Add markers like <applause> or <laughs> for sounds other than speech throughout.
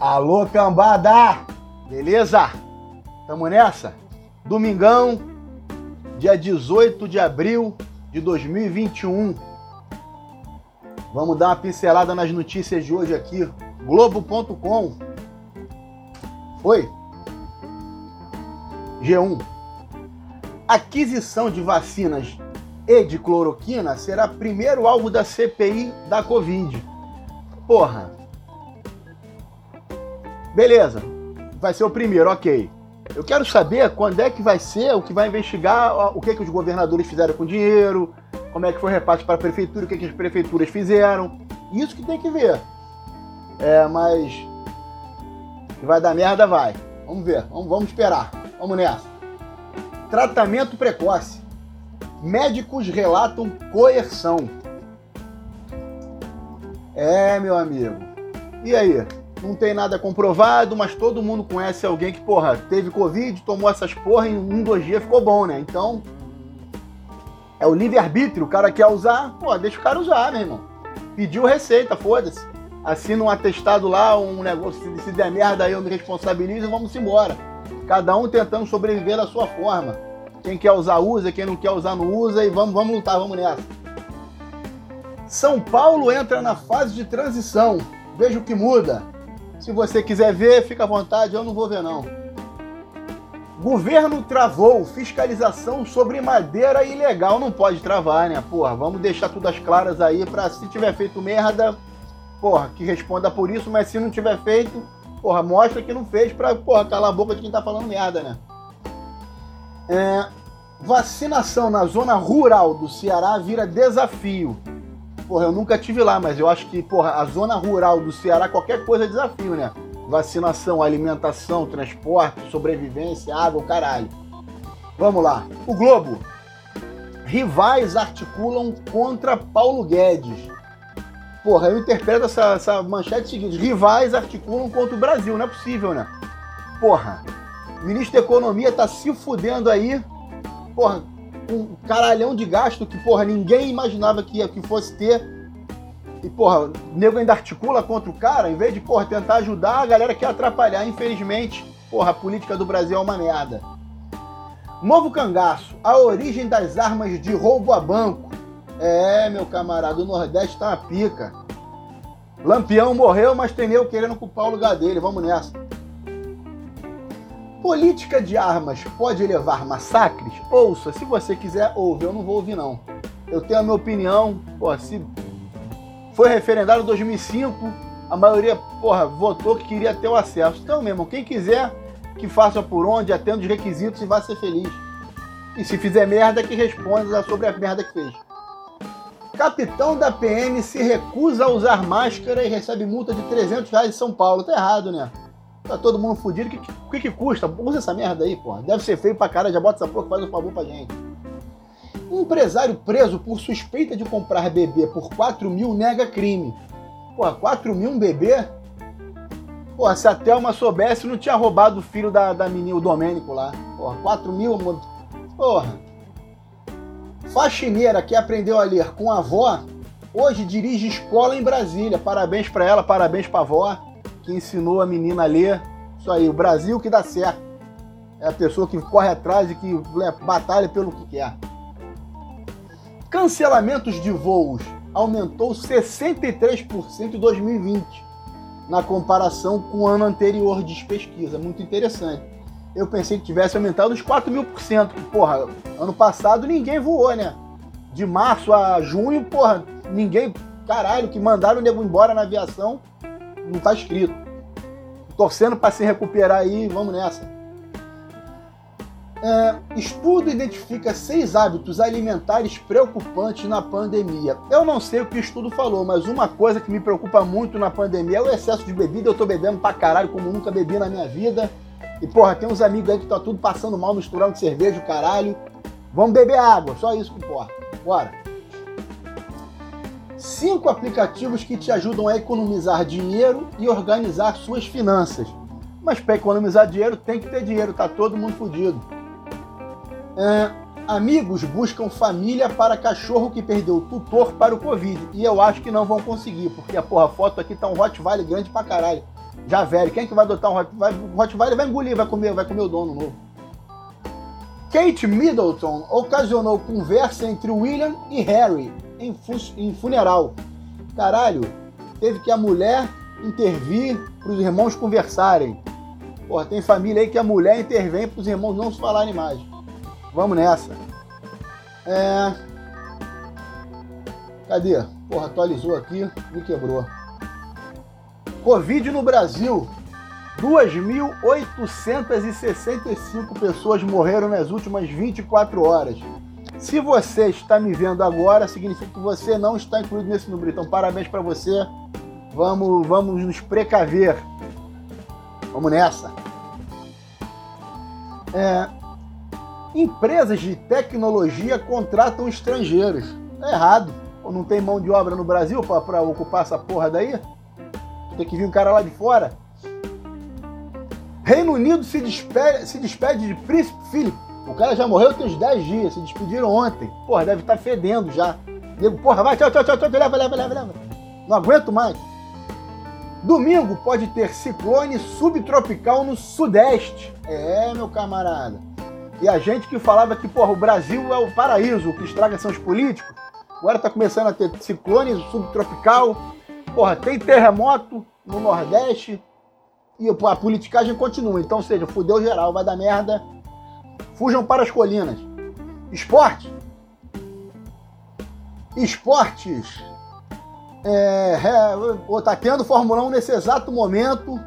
Alô, cambada! Beleza? Tamo nessa? Domingão, dia 18 de abril de 2021. Vamos dar uma pincelada nas notícias de hoje aqui. Globo.com. Foi? G1. Aquisição de vacinas e de cloroquina será primeiro alvo da CPI da Covid. Porra. Beleza. Vai ser o primeiro, ok. Eu quero saber quando é que vai ser o que vai investigar o que, que os governadores fizeram com o dinheiro, como é que foi o repasse para a prefeitura, o que, que as prefeituras fizeram. Isso que tem que ver. É, mas. Que vai dar merda, vai. Vamos ver, vamos, vamos esperar. Vamos nessa. Tratamento precoce. Médicos relatam coerção. É, meu amigo. E aí? Não tem nada comprovado, mas todo mundo conhece alguém que, porra, teve Covid, tomou essas porra em um, dois dias ficou bom, né? Então. É o livre-arbítrio, o cara quer usar, pô, deixa o cara usar, meu irmão. Pediu receita, foda-se. Assina um atestado lá, um negócio, se der merda aí eu me responsabilizo e vamos embora. Cada um tentando sobreviver da sua forma. Quem quer usar, usa, quem não quer usar, não usa e vamos, vamos lutar, vamos nessa. São Paulo entra na fase de transição. Veja o que muda. Se você quiser ver, fica à vontade, eu não vou ver não. Governo travou fiscalização sobre madeira ilegal. Não pode travar, né? Porra, vamos deixar tudo as claras aí pra se tiver feito merda, porra, que responda por isso, mas se não tiver feito, porra, mostra que não fez pra, porra, calar a boca de quem tá falando merda, né? É, vacinação na zona rural do Ceará vira desafio. Porra, eu nunca tive lá, mas eu acho que, porra, a zona rural do Ceará, qualquer coisa é desafio, né? vacinação, alimentação, transporte, sobrevivência, água, caralho. Vamos lá. O Globo. Rivais articulam contra Paulo Guedes. Porra, eu interpreto essa, essa manchete seguinte: rivais articulam contra o Brasil, não é possível, né? Porra, o ministro da Economia tá se fudendo aí, porra, um caralhão de gasto que, porra, ninguém imaginava que, que fosse ter e, porra, o nego ainda articula contra o cara, em vez de, porra, tentar ajudar, a galera quer atrapalhar. Infelizmente, porra, a política do Brasil é uma merda. Novo cangaço, a origem das armas de roubo a banco. É, meu camarada, o Nordeste tá uma pica. Lampião morreu, mas tem nego querendo culpar o lugar dele. Vamos nessa. Política de armas pode levar massacres? Ouça, se você quiser, ouve. Eu não vou ouvir, não. Eu tenho a minha opinião. Pô, se foi referendado em 2005, a maioria, porra, votou que queria ter o acesso. Então, meu irmão, quem quiser que faça por onde, atenda os requisitos e vá ser feliz. E se fizer merda, que responda sobre a merda que fez. Capitão da PM se recusa a usar máscara e recebe multa de 300 reais em São Paulo. Tá errado, né? Tá todo mundo fudido. O que, que, que, custa? Usa essa merda aí, porra. Deve ser feio pra cara. Já bota essa porra faz um favor pra gente. Um empresário preso por suspeita de comprar bebê por 4 mil nega crime. Porra, 4 mil um bebê? Porra, se a Thelma soubesse, não tinha roubado o filho da, da menina, o Domênico lá. Porra, 4 mil. Porra. Faxineira que aprendeu a ler com a avó, hoje dirige escola em Brasília. Parabéns para ela, parabéns pra avó, que ensinou a menina a ler. Isso aí, o Brasil que dá certo. É a pessoa que corre atrás e que batalha pelo que quer. Cancelamentos de voos aumentou 63% em 2020, na comparação com o ano anterior, de pesquisa. Muito interessante. Eu pensei que tivesse aumentado uns 4 mil por cento. Porra, ano passado ninguém voou, né? De março a junho, porra, ninguém. Caralho, que mandaram o nego embora na aviação, não tá escrito. Torcendo para se recuperar aí, vamos nessa. É, estudo identifica seis hábitos alimentares preocupantes na pandemia. Eu não sei o que o estudo falou, mas uma coisa que me preocupa muito na pandemia é o excesso de bebida. Eu tô bebendo pra caralho como nunca bebi na minha vida. E porra, tem uns amigos aí que tá tudo passando mal, misturando cerveja, caralho. Vamos beber água, só isso que importa. Bora. Cinco aplicativos que te ajudam a economizar dinheiro e organizar suas finanças. Mas para economizar dinheiro tem que ter dinheiro, tá todo mundo fodido. É, amigos buscam família para cachorro que perdeu o tutor para o Covid. E eu acho que não vão conseguir, porque a porra, a foto aqui tá um Rottweiler grande pra caralho. Já velho. Quem é que vai adotar um Rottweiler? Rottweiler vai engolir, vai comer, vai comer o dono novo. Kate Middleton ocasionou conversa entre William e Harry em, em funeral. Caralho, teve que a mulher intervir para os irmãos conversarem. Porra, tem família aí que a mulher intervém para os irmãos não se falarem mais. Vamos nessa. É... Cadê? Porra, atualizou aqui, me quebrou. Covid no Brasil. 2.865 pessoas morreram nas últimas 24 horas. Se você está me vendo agora, significa que você não está incluído nesse número. Então, parabéns para você. Vamos, vamos nos precaver. Vamos nessa. É, empresas de tecnologia contratam estrangeiros. É errado. Não tem mão de obra no Brasil para ocupar essa porra daí? Tem que vir um cara lá de fora. Reino Unido se despede, se despede de Príncipe Philip. O cara já morreu tem uns 10 dias, se despediram ontem. Porra, deve estar tá fedendo já. Digo, porra, vai, tchau, tchau, tchau, tchau, leva, leva, leva, leva. Não aguento mais. Domingo pode ter ciclone subtropical no sudeste. É, meu camarada. E a gente que falava que, porra, o Brasil é o paraíso, o que estraga são os políticos. Agora tá começando a ter ciclone subtropical. Porra, tem terremoto no Nordeste. E a politicagem continua. Então, seja, fudeu geral, vai dar merda. Fujam para as colinas. Esporte. Esportes. É, é, tá tendo Fórmula 1 nesse exato momento.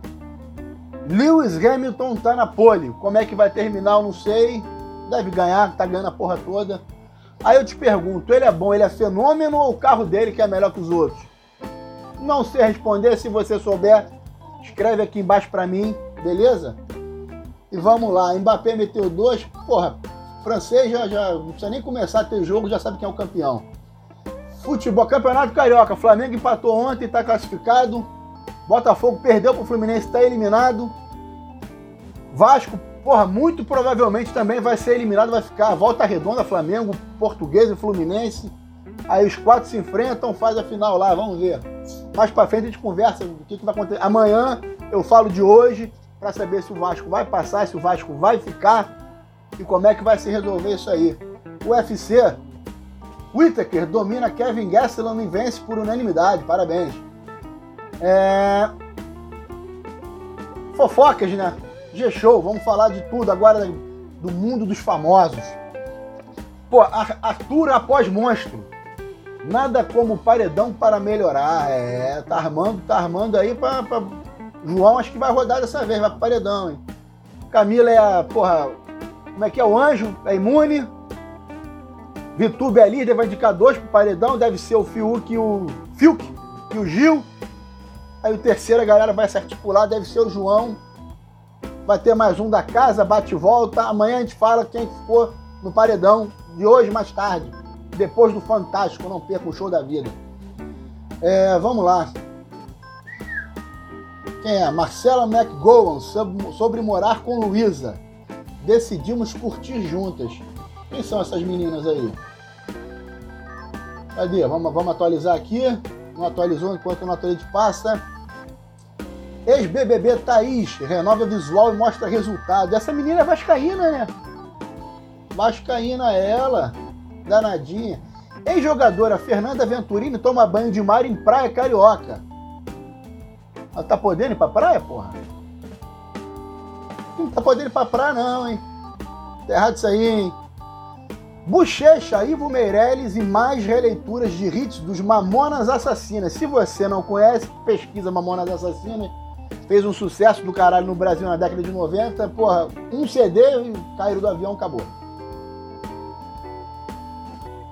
Lewis Hamilton tá na pole. Como é que vai terminar, eu não sei. Deve ganhar, tá ganhando a porra toda. Aí eu te pergunto, ele é bom, ele é fenômeno ou o carro dele que é melhor que os outros? Não sei responder, se você souber, escreve aqui embaixo para mim, beleza? E vamos lá, Mbappé meteu dois, porra, francês já, já não precisa nem começar a ter jogo, já sabe quem é o campeão. Futebol, Campeonato Carioca, Flamengo empatou ontem, está classificado. Botafogo perdeu para o Fluminense, está eliminado. Vasco porra, muito provavelmente também vai ser eliminado, vai ficar volta redonda, Flamengo, Português e Fluminense. Aí os quatro se enfrentam, faz a final lá, vamos ver. Mais pra frente a gente conversa o que, que vai acontecer. Amanhã eu falo de hoje para saber se o Vasco vai passar, se o Vasco vai ficar e como é que vai se resolver isso aí. O UFC, Whittaker domina Kevin Gastelum e vence por unanimidade, parabéns. É... Fofocas, né? G-Show, vamos falar de tudo agora do mundo dos famosos. Pô, Arthur após monstro. Nada como paredão para melhorar. É, tá armando, tá armando aí pra, pra... João acho que vai rodar dessa vez, vai pro paredão, hein? Camila é a, porra, como é que é o anjo? É imune. Vitube é líder, vai indicar dois pro paredão, deve ser o Fiuk e o Fiuk e o Gil. Aí o terceiro a galera vai se articular, deve ser o João vai ter mais um da casa, bate e volta. Amanhã a gente fala quem ficou no paredão de hoje mais tarde, depois do Fantástico, não perca o show da vida. É, vamos lá. Quem é? Marcela McGowan, sobre morar com Luísa. Decidimos curtir juntas. Quem são essas meninas aí? Cadê? Vamos, vamos atualizar aqui. Não atualizou enquanto o Naturalmente passa. Ex-BBB Thaís renova visual e mostra resultado. Essa menina é vascaína, né? Vascaína ela, danadinha. Ex-jogadora Fernanda Venturini toma banho de mar em praia carioca. Ela tá podendo ir pra praia, porra? Não tá podendo ir pra praia não, hein? Tá errado isso aí, hein? Bochecha, Ivo Meirelles e mais releituras de hits dos Mamonas Assassinas. Se você não conhece, pesquisa Mamonas Assassinas fez um sucesso do caralho no Brasil na década de 90. Porra, um CD e caíram do avião, acabou.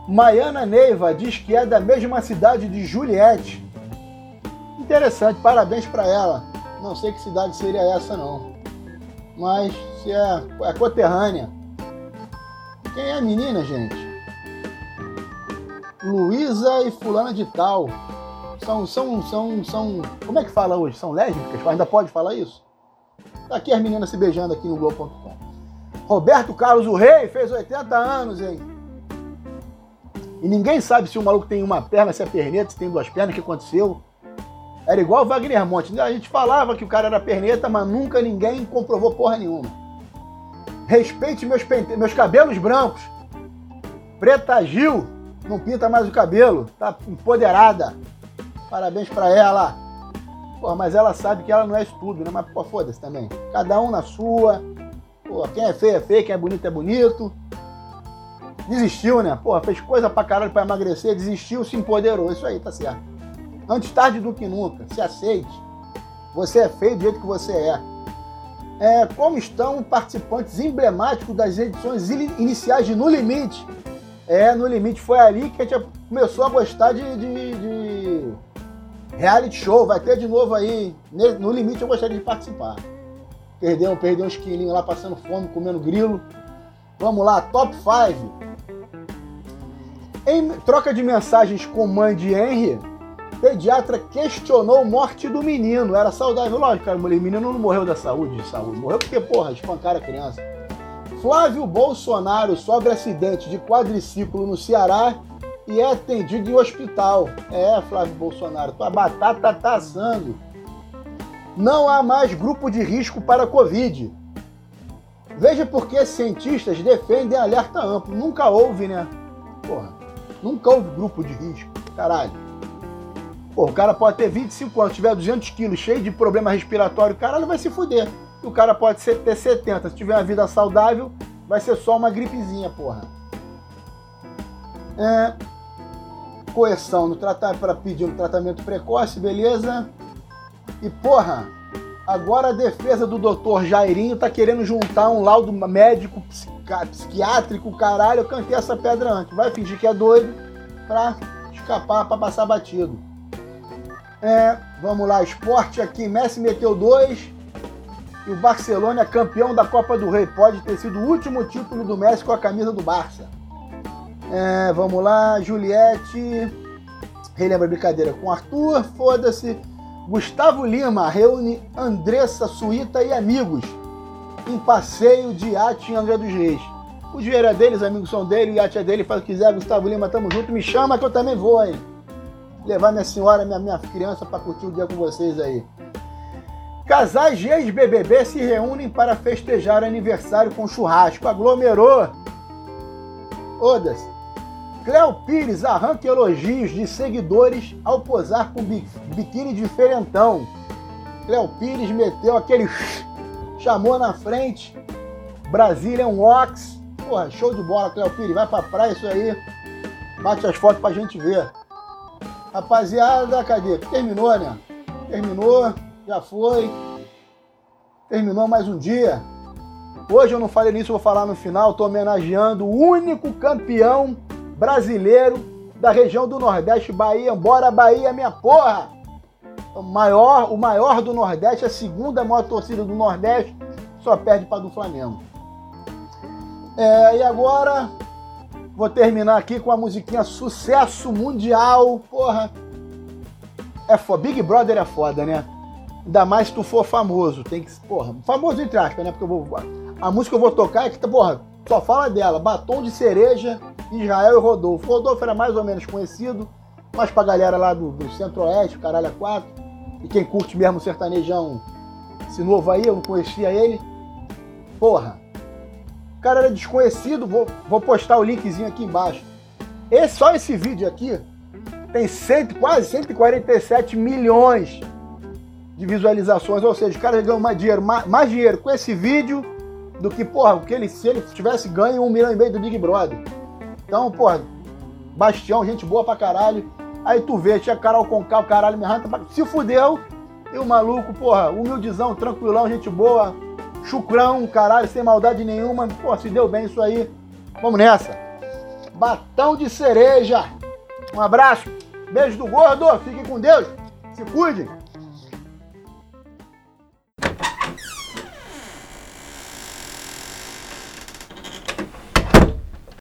Maiana Neiva diz que é da mesma cidade de Juliette. Interessante, parabéns para ela. Não sei que cidade seria essa não. Mas se é, é coterrânea. Quem é a menina, gente? Luísa e fulana de tal são, são, são, são. Como é que fala hoje? São lésbicas? Ainda pode falar isso? Tá aqui as meninas se beijando aqui no Globo.com. Roberto Carlos, o rei, fez 80 anos, hein? E ninguém sabe se o maluco tem uma perna, se é perneta, se tem duas pernas, o que aconteceu. Era igual o Wagner Monte. A gente falava que o cara era perneta, mas nunca ninguém comprovou porra nenhuma. Respeite meus, pente... meus cabelos brancos. Preta Gil não pinta mais o cabelo, tá empoderada. Parabéns para ela. Pô, mas ela sabe que ela não é isso tudo, né? Mas, pô, foda-se também. Cada um na sua. Pô, quem é feio é feio, quem é bonito é bonito. Desistiu, né? Pô, fez coisa pra caralho pra emagrecer, desistiu, se empoderou. Isso aí, tá certo. Antes tarde do que nunca. Se aceite. Você é feio do jeito que você é. é como estão participantes emblemáticos das edições iniciais de No Limite? É, No Limite foi ali que a gente começou a gostar de, de, de reality show. Vai ter de novo aí. No Limite eu gostaria de participar. Perdeu, perdeu uns quilinhos lá passando fome, comendo grilo. Vamos lá, top 5. Em troca de mensagens com mãe de Henry, pediatra questionou morte do menino. Era saudável. Lógico, cara, o menino não morreu da saúde, de saúde. Morreu porque, porra, espancaram a criança. Flávio Bolsonaro sofre acidente de quadriciclo no Ceará e é atendido em hospital. É, Flávio Bolsonaro, tua batata tá assando. Não há mais grupo de risco para a Covid. Veja por que cientistas defendem alerta amplo. Nunca houve, né? Porra. Nunca houve grupo de risco. Caralho. Pô, o cara pode ter 25 anos, tiver 200 quilos, cheio de problema respiratório, caralho, vai se fuder. E o cara pode ter 70. Se tiver uma vida saudável, vai ser só uma gripezinha, porra. É, coerção no tratamento para pedir um tratamento precoce, beleza? E porra, agora a defesa do doutor Jairinho tá querendo juntar um laudo médico psiquiátrico, caralho, eu cantei essa pedra antes. Vai fingir que é doido pra escapar, pra passar batido. É, vamos lá, esporte aqui, Messi meteu dois e o Barcelona é campeão da Copa do Rei. Pode ter sido o último título do Messi com a camisa do Barça. É, vamos lá, Juliette. Relembra a brincadeira com Arthur, foda-se. Gustavo Lima reúne Andressa Suíta e amigos em passeio de iate em Angra dos Reis. O dinheiro é deles, amigos são dele, o iate é dele, faz o que quiser, Gustavo Lima, tamo junto, me chama que eu também vou, hein? Levar minha senhora, minha, minha criança para curtir o dia com vocês aí. Casais de ex-BBB se reúnem para festejar aniversário com churrasco. Aglomerou. Odas. Cléo Pires arranca elogios de seguidores ao posar com biquíni diferentão. Cléo Pires meteu aquele <laughs> chamou na frente. Brasília é um Ox. Porra, show de bola, Cléo Pires. Vai pra praia isso aí. Bate as fotos pra gente ver. Rapaziada, cadê? Terminou, né? Terminou, já foi. Terminou mais um dia. Hoje eu não falei nisso, vou falar no final. Estou homenageando o único campeão brasileiro da região do Nordeste, Bahia. Bora, Bahia, minha porra! O maior, o maior do Nordeste, a segunda maior torcida do Nordeste, só perde para do Flamengo. É, e agora vou terminar aqui com a musiquinha Sucesso Mundial. Porra, é foda. Big Brother é foda, né? Ainda mais se tu for famoso. Tem que. Porra, famoso entre aspas, né? Porque eu vou. A música que eu vou tocar é que, porra, só fala dela. Batom de cereja, Israel e Rodolfo. Rodolfo era mais ou menos conhecido, mas pra galera lá do, do Centro-Oeste, caralho, é quatro. E quem curte mesmo sertanejão, esse novo aí, eu não conhecia ele. Porra, o cara era desconhecido, vou, vou postar o linkzinho aqui embaixo. Esse, só esse vídeo aqui tem cento, quase 147 milhões de visualizações, ou seja, o cara ganhou mais dinheiro, mais, mais, dinheiro com esse vídeo do que, porra, que ele, se ele tivesse ganho um milhão e meio do Big Brother. Então, porra, Bastião, gente boa pra caralho. Aí tu vê, tinha Carol Conká, o caralho me arranca, se fudeu. E o maluco, porra, humildizão, tranquilão, gente boa, chucrão, caralho, sem maldade nenhuma. Pô, se deu bem isso aí. Vamos nessa. Batão de cereja. Um abraço. Beijo do gordo. Fiquem com Deus. Se cuidem.